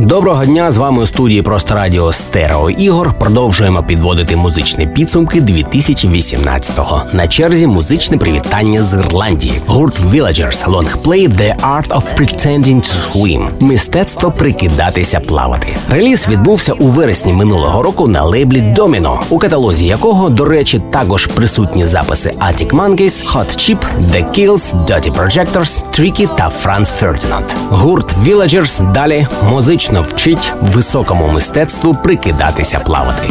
Доброго дня з вами у студії Просто Радіо Стерео Ігор. Продовжуємо підводити музичні підсумки 2018-го. На черзі музичне привітання з Ірландії. Гурт Villagers Longplay The Art of Pretending to Swim. Мистецтво прикидатися плавати. Реліз відбувся у вересні минулого року на лейблі Domino, у каталозі якого, до речі, також присутні записи Attic Monkeys, Hot Chip, The Kills, Dirty Projectors, Tricky та Franz Ferdinand. Гурт Villagers далі музично вчить високому мистецтву прикидатися плавати.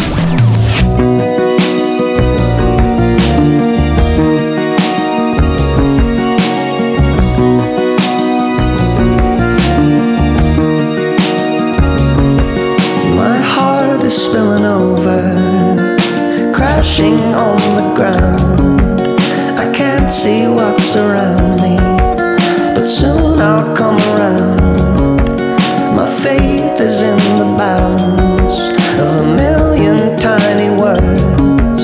Spilling over, crashing on the ground. I can't see what's around me, but soon I'll come around. Is in the bounds of a million tiny words,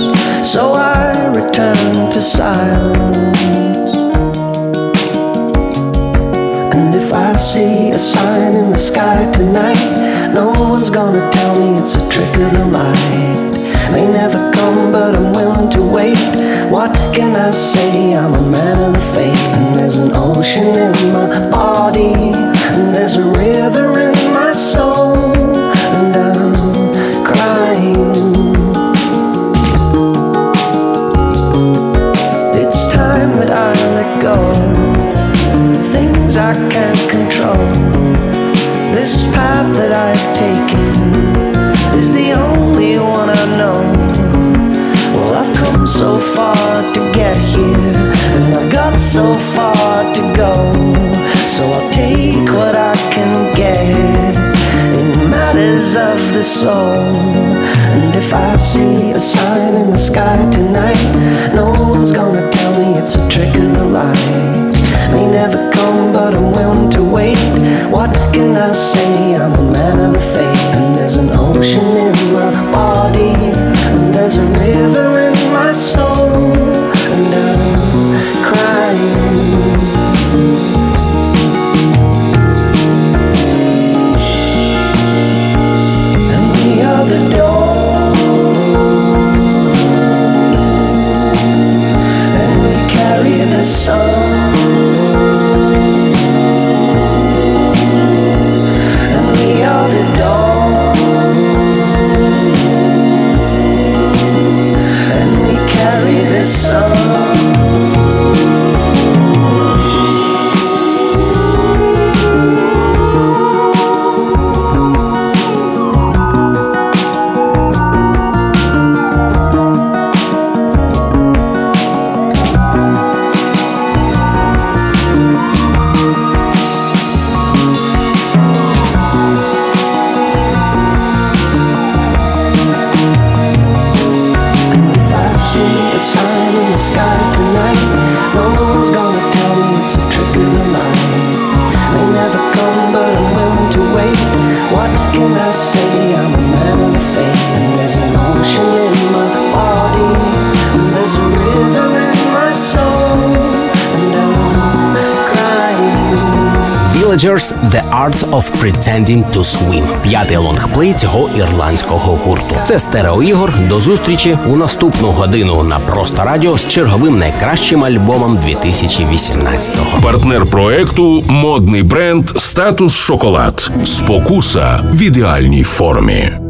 so I return to silence. And if I see a sign in the sky tonight, no one's gonna tell me it's a trick of the light. May never come, but I'm willing to wait. What can I say? I'm a man of the faith, and there's an ocean in my I can't control. This path that I've taken is the only one I know. Well, I've come so far to get here, and I've got so far to go. So I'll take what I can get in matters of the soul. And if I see a sign in the sky tonight, no one's gonna tell me it's a trick What can I say? Villagers – The Art of Pretending to Swim. П'ятий лонгплей цього ірландського гурту. Це стереоігор. До зустрічі у наступну годину на просто радіо з черговим найкращим альбомом 2018-го. Партнер проекту модний бренд Статус Шоколад. Спокуса в ідеальній формі.